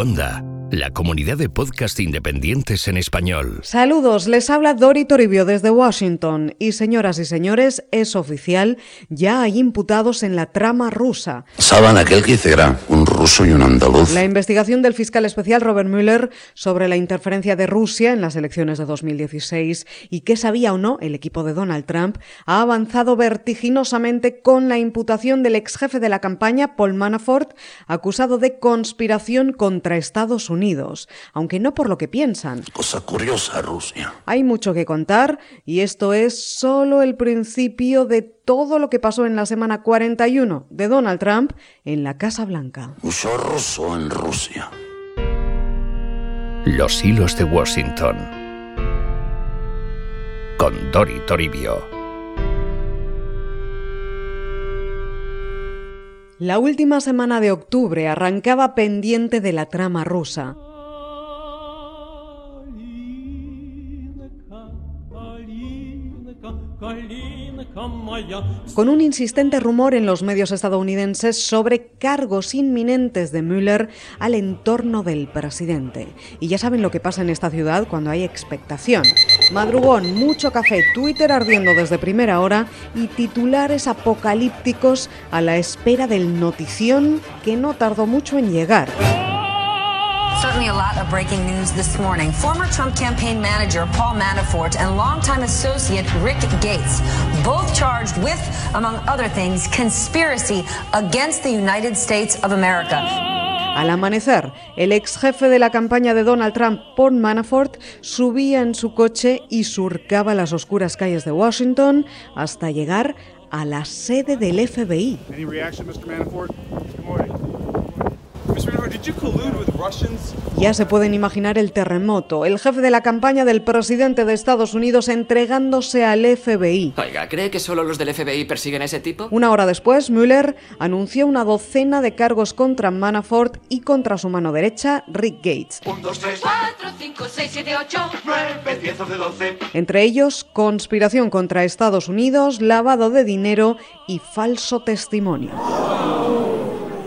Onda la comunidad de podcast independientes en español. Saludos, les habla Dori Toribio desde Washington y señoras y señores, es oficial, ya hay imputados en la trama rusa. Saben aquel que hiciera un ruso y un andaluz. La investigación del fiscal especial Robert Mueller sobre la interferencia de Rusia en las elecciones de 2016 y qué sabía o no el equipo de Donald Trump ha avanzado vertiginosamente con la imputación del ex jefe de la campaña, Paul Manafort, acusado de conspiración contra Estados Unidos aunque no por lo que piensan. Cosa curiosa, Rusia. Hay mucho que contar y esto es solo el principio de todo lo que pasó en la semana 41 de Donald Trump en la Casa Blanca. Mucho ruso en Rusia. Los hilos de Washington. Con Dori Toribio. La última semana de octubre arrancaba pendiente de la trama rusa. Con un insistente rumor en los medios estadounidenses sobre cargos inminentes de Müller al entorno del presidente. Y ya saben lo que pasa en esta ciudad cuando hay expectación. Madrugón, mucho café, Twitter ardiendo desde primera hora y titulares apocalípticos a la espera del notición que no tardó mucho en llegar. Certainly a lot of breaking news this morning. Former Trump campaign manager Paul Manafort and longtime associate Rick Gates, both charged with, among other things, conspiracy against the United States of America. Al amanecer, el ex jefe de la campaña de Donald Trump, Paul Manafort, subía en su coche y surcaba las oscuras calles de Washington hasta llegar a la sede del FBI. Any reaction, Mr. Manafort? Good morning. Mr. Manafort, did you collude with Russians? Ya se pueden imaginar el terremoto, el jefe de la campaña del presidente de Estados Unidos entregándose al FBI. Oiga, ¿cree que solo los del FBI persiguen a ese tipo? Una hora después, Mueller anunció una docena de cargos contra Manafort y contra su mano derecha, Rick Gates. 1, 2, 3, 4, 5, 6, 7, 8, 9, 10, 11, 12. Entre ellos, conspiración contra Estados Unidos, lavado de dinero y falso testimonio.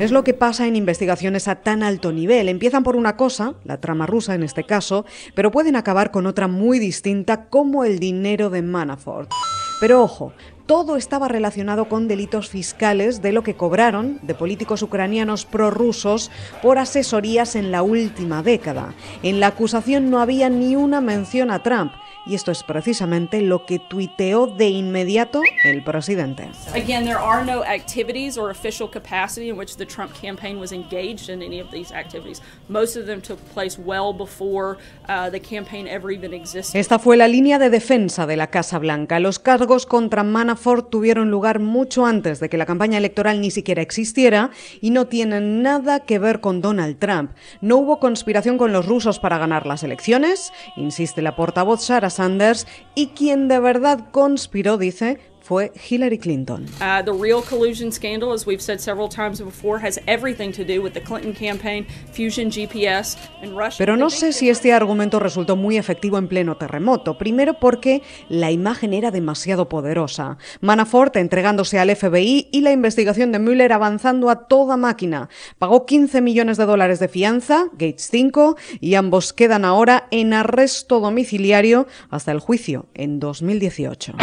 Es lo que pasa en investigaciones a tan alto nivel. Empiezan por una cosa, la trama rusa en este caso, pero pueden acabar con otra muy distinta como el dinero de Manafort. Pero ojo, todo estaba relacionado con delitos fiscales de lo que cobraron de políticos ucranianos prorrusos por asesorías en la última década. En la acusación no había ni una mención a Trump, y esto es precisamente lo que tuiteó de inmediato el presidente. Again, there are no activities or official capacity in which the Trump campaign was engaged in any of these activities. Most of them took place well before uh, the campaign ever even existed. Esta fue la línea de defensa de la Casa Blanca. Los cargos contra Manafort tuvieron lugar mucho antes de que la campaña electoral ni siquiera existiera y no tienen nada que ver con Donald Trump. No hubo conspiración con los rusos para ganar las elecciones, insiste la portavoz Sarah Sanders, y quien de verdad conspiró, dice, fue Hillary Clinton. Uh, the real collusion scandal, as we've said several times before, has everything to do with the Clinton campaign, Fusion GPS, and Russia. Pero no sé si este argumento resultó muy efectivo en pleno terremoto. Primero porque la imagen era demasiado poderosa. Manafort entregándose al FBI y la investigación de Mueller avanzando a toda máquina. Pagó 15 millones de dólares de fianza, Gates 5, y ambos quedan ahora en arresto domiciliario hasta el juicio en 2018.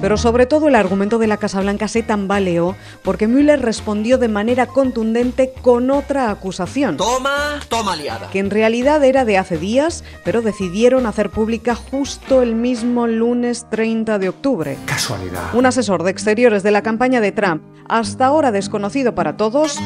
Pero sobre todo el argumento de la Casa Blanca se tambaleó porque Mueller respondió de manera contundente con otra acusación. Toma, toma liada. Que en realidad era de hace días, pero decidieron hacer pública justo el mismo lunes 30 de octubre. Casualidad. Un asesor de exteriores de la campaña de Trump, hasta ahora desconocido para todos,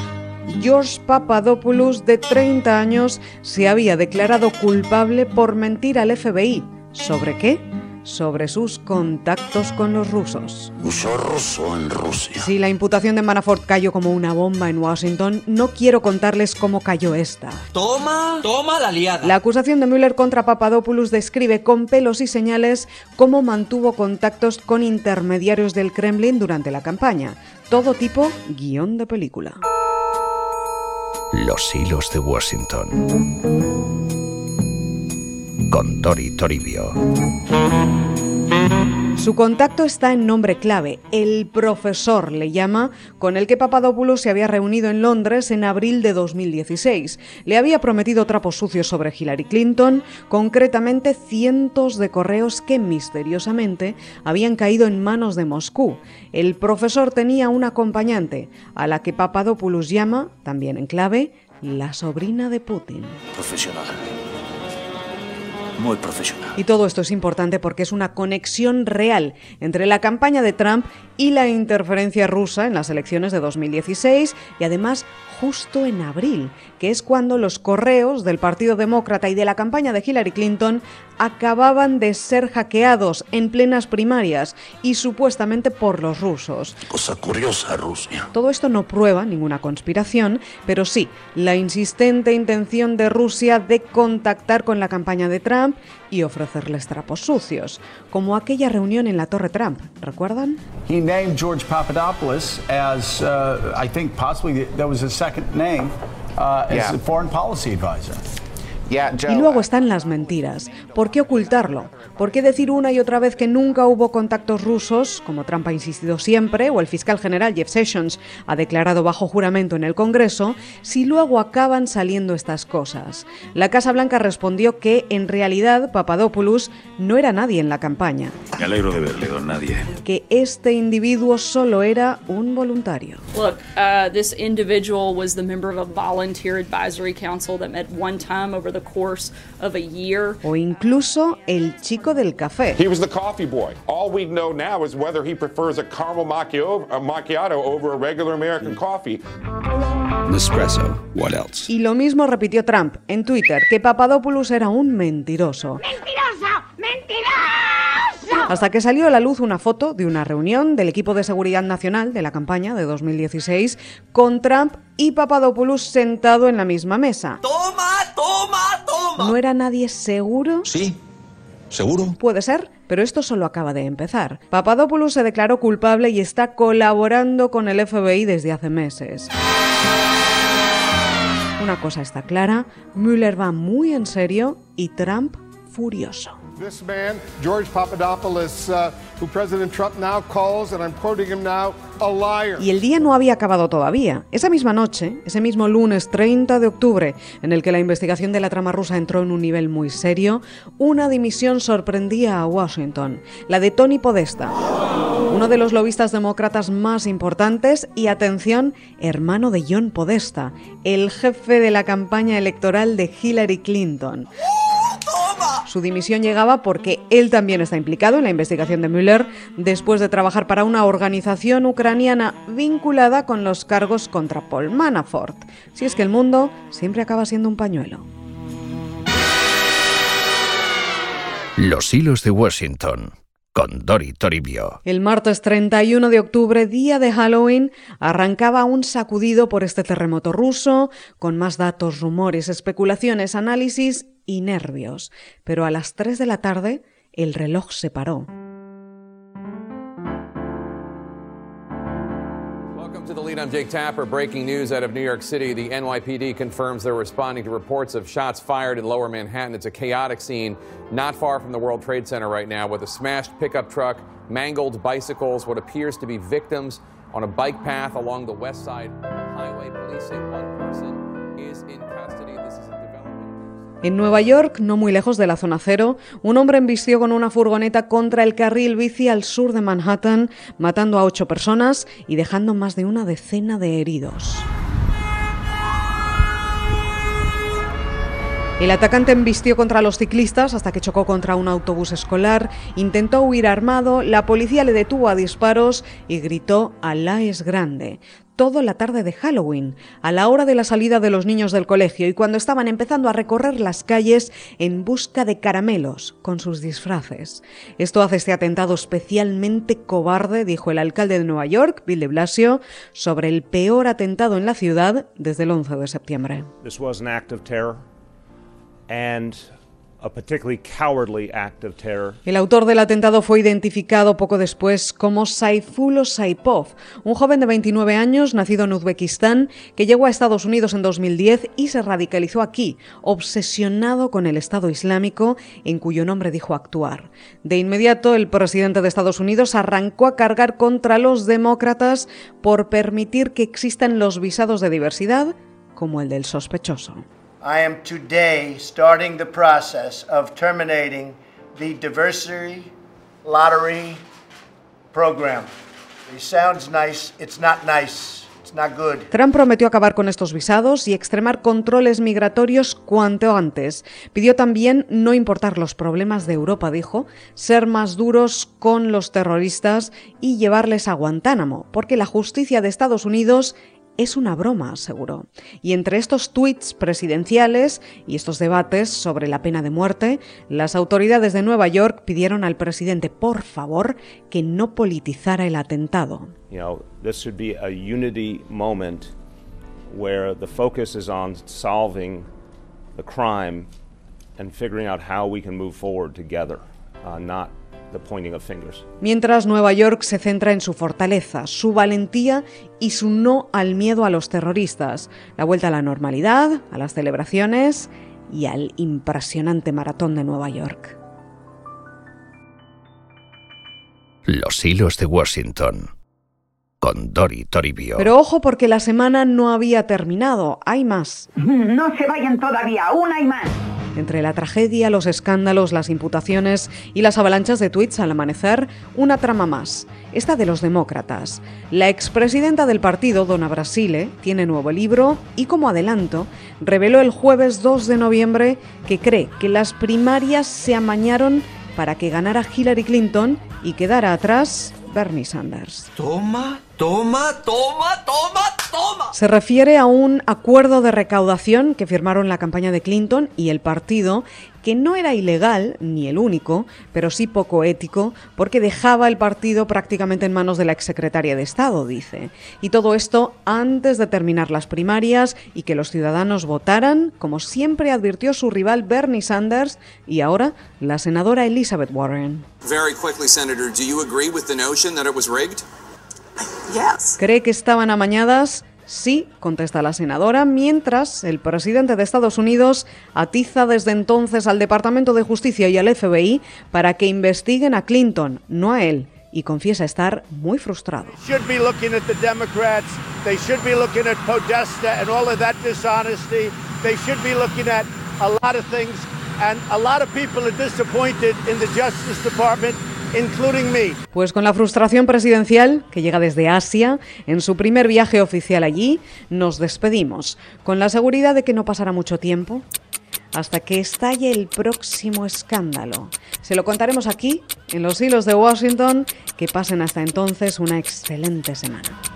George Papadopoulos, de 30 años, se había declarado culpable por mentir al FBI. ¿Sobre qué? Sobre sus contactos con los rusos. Ruso en Rusia. Si la imputación de Manafort cayó como una bomba en Washington, no quiero contarles cómo cayó esta. Toma, toma la liada. La acusación de Mueller contra Papadopoulos describe con pelos y señales cómo mantuvo contactos con intermediarios del Kremlin durante la campaña. Todo tipo guion de película. Los hilos de Washington. Con Dori Toribio. Su contacto está en nombre clave, el profesor le llama, con el que Papadopoulos se había reunido en Londres en abril de 2016. Le había prometido trapos sucios sobre Hillary Clinton, concretamente cientos de correos que misteriosamente habían caído en manos de Moscú. El profesor tenía un acompañante, a la que Papadopoulos llama, también en clave, la sobrina de Putin. Profesional. Muy profesional. Y todo esto es importante porque es una conexión real entre la campaña de Trump y la interferencia rusa en las elecciones de 2016 y además justo en abril, que es cuando los correos del Partido Demócrata y de la campaña de Hillary Clinton acababan de ser hackeados en plenas primarias y supuestamente por los rusos. Cosa curiosa, Rusia. Todo esto no prueba ninguna conspiración, pero sí la insistente intención de Rusia de contactar con la campaña de Trump y ofrecerles trapos sucios, como aquella reunión en la Torre Trump, ¿recuerdan? He named George Papadopoulos as, uh, I think possibly that was his second name, uh, as Yeah. a foreign policy advisor. Y luego están las mentiras. ¿Por qué ocultarlo? ¿Por qué decir una y otra vez que nunca hubo contactos rusos, como Trump ha insistido siempre, o el fiscal general Jeff Sessions ha declarado bajo juramento en el Congreso, si luego acaban saliendo estas cosas? La Casa Blanca respondió que, en realidad, Papadopoulos no era nadie en la campaña, Me alegro de verle, don Nadie. que este individuo solo era un voluntario. Look, uh, this individual was the member of a volunteer advisory council that met one time over the course of a year. O incluso el chico del café. He was the coffee boy. All we know now is whether he prefers a caramel macchio- a macchiato over a regular American coffee. Nespresso. What else? Y lo mismo repitió Trump en Twitter, que Papadopoulos era un mentiroso. ¡Mentiroso! ¡Mentiroso! Hasta que salió a la luz una foto de una reunión del equipo de seguridad nacional de la campaña de 2016 con Trump y Papadopoulos sentado en la misma mesa. Toma, toma, toma. ¿No era nadie seguro? Sí. ¿Seguro? Puede ser, pero esto solo acaba de empezar. Papadopoulos se declaró culpable y está colaborando con el FBI desde hace meses. Una cosa está clara, Mueller va muy en serio y Trump furioso. This man, George Papadopoulos, uh, who President Trump now calls, and I'm quoting him now, a liar. Y el día no había acabado todavía. Esa misma noche, ese mismo lunes 30 de octubre, en el que la investigación de la trama rusa entró en un nivel muy serio, una dimisión sorprendía a Washington, la de Tony Podesta, uno de los lobistas demócratas más importantes y, atención, hermano de John Podesta, el jefe de la campaña electoral de Hillary Clinton. Su dimisión llegaba porque él también está implicado en la investigación de Mueller después de trabajar para una organización ucraniana vinculada con los cargos contra Paul Manafort. Si es que el mundo siempre acaba siendo un pañuelo. Los hilos de Washington con Dori Toribio. El martes 31 de octubre, día de Halloween, arrancaba un sacudido por este terremoto ruso, con más datos, rumores, especulaciones, análisis y nervios. Pero a las 3 de la tarde, el reloj se paró. Welcome to the lead. I'm Jake Tapper. Breaking news out of New York City. The NYPD confirms they're responding to reports of shots fired in lower Manhattan. It's a chaotic scene not far from the World Trade Center right now with a smashed pickup truck, mangled bicycles, what appears to be victims on a bike path along the west side En Nueva York, no muy lejos de la zona cero, un hombre embistió con una furgoneta contra el carril bici al sur de Manhattan, matando a ocho personas y dejando más de una decena de heridos. El atacante embistió contra los ciclistas hasta que chocó contra un autobús escolar, intentó huir armado, la policía le detuvo a disparos y gritó Alá es grande. Todo la tarde de Halloween, a la hora de la salida de los niños del colegio y cuando estaban empezando a recorrer las calles en busca de caramelos con sus disfraces. Esto hace este atentado especialmente cobarde, dijo el alcalde de Nueva York, Bill de Blasio, sobre el peor atentado en la ciudad desde el 11 de septiembre. This was an act of terror, and El autor del atentado fue identificado poco después como Saifullo Saipov, un joven de 29 años nacido en Uzbekistán que llegó a Estados Unidos en 2010 y se radicalizó aquí, obsesionado con el Estado Islámico en cuyo nombre dijo actuar. De inmediato, el presidente de Estados Unidos arrancó a cargar contra los demócratas por permitir que existan los visados de diversidad como el del sospechoso. I am today starting the process of terminating the diversity lottery program. It sounds nice, it's not nice. It's not good. Trump prometió acabar con estos visados y extremar controles migratorios cuanto antes. Pidió también no importar los problemas de Europa, dijo, ser más duros con los terroristas y llevarles a Guantánamo, porque la justicia de Estados Unidos es una broma, aseguró. Y entre estos tuits presidenciales y estos debates sobre la pena de muerte, las autoridades de Nueva York pidieron al presidente, por favor, que no politizara el atentado. You know, this should be a unity moment where the focus is on solving the crime and figuring out how we can move forward together, uh, not Mientras Nueva York se centra en su fortaleza, su valentía y su no al miedo a los terroristas, la vuelta a la normalidad, a las celebraciones y al impresionante maratón de Nueva York. Los hilos de Washington con Dori Toribio. Pero ojo porque la semana no había terminado, hay más. No se vayan todavía, aún hay más. Entre la tragedia, los escándalos, las imputaciones y las avalanchas de tweets al amanecer, una trama más, esta de los demócratas. La expresidenta del partido, Donna Brasile, tiene nuevo libro y como adelanto, reveló el jueves 2 de noviembre que cree que las primarias se amañaron para que ganara Hillary Clinton y quedara atrás Bernie Sanders. Toma, toma, toma, toma, toma. Se refiere a un acuerdo de recaudación que firmaron la campaña de Clinton y el partido que no era ilegal, ni el único, pero sí poco ético, porque dejaba el partido prácticamente en manos de la exsecretaria de Estado, dice. Y todo esto antes de terminar las primarias y que los ciudadanos votaran, como siempre advirtió su rival Bernie Sanders y ahora la senadora Elizabeth Warren. ¿Cree que estaban amañadas? Sí, contesta la senadora, mientras el presidente de Estados Unidos atiza desde entonces al Departamento de Justicia y al FBI para que investiguen a Clinton, no a él, y confiesa estar muy frustrado. And a lot of people are disappointed in the Justice Department pues con la frustración presidencial, que llega desde Asia, en su primer viaje oficial allí, nos despedimos, con la seguridad de que no pasará mucho tiempo hasta que estalle el próximo escándalo. Se lo contaremos aquí, en los hilos de Washington, que pasen hasta entonces una excelente semana.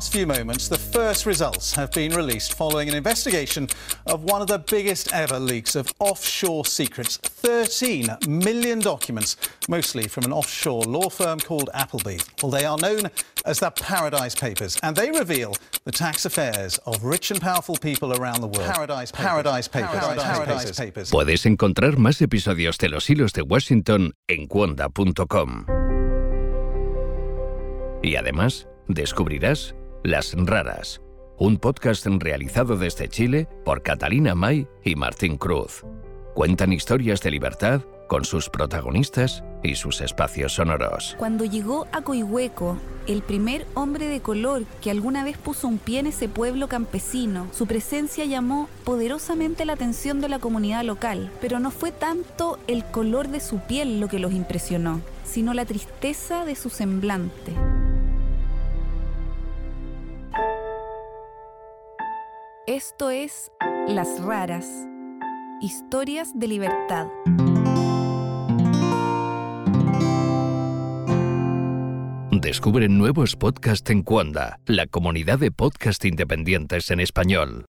Last few moments, the first results have been released following an investigation of one of the biggest ever leaks of offshore secrets 13 million documents, mostly from an offshore law firm called Appleby. Well, they are known as the Paradise Papers, and they reveal the tax affairs of rich and powerful people around the world. Paradise Papers. Paradise Papers. Paradise, Paradise Papers. Puedes encontrar más episodios de Los Hilos de Washington en cuonda.com. Y además, descubrirás Las Raras, un podcast realizado desde Chile por Catalina May y Martín Cruz. Cuentan historias de libertad con sus protagonistas y sus espacios sonoros. Cuando llegó a Coihueco, el primer hombre de color que alguna vez puso un pie en ese pueblo campesino, su presencia llamó poderosamente la atención de la comunidad local, pero no fue tanto el color de su piel lo que los impresionó, sino la tristeza de su semblante. Esto es Las Raras, historias de libertad. Descubre nuevos podcasts en Cuanda, la comunidad de podcast independientes en español.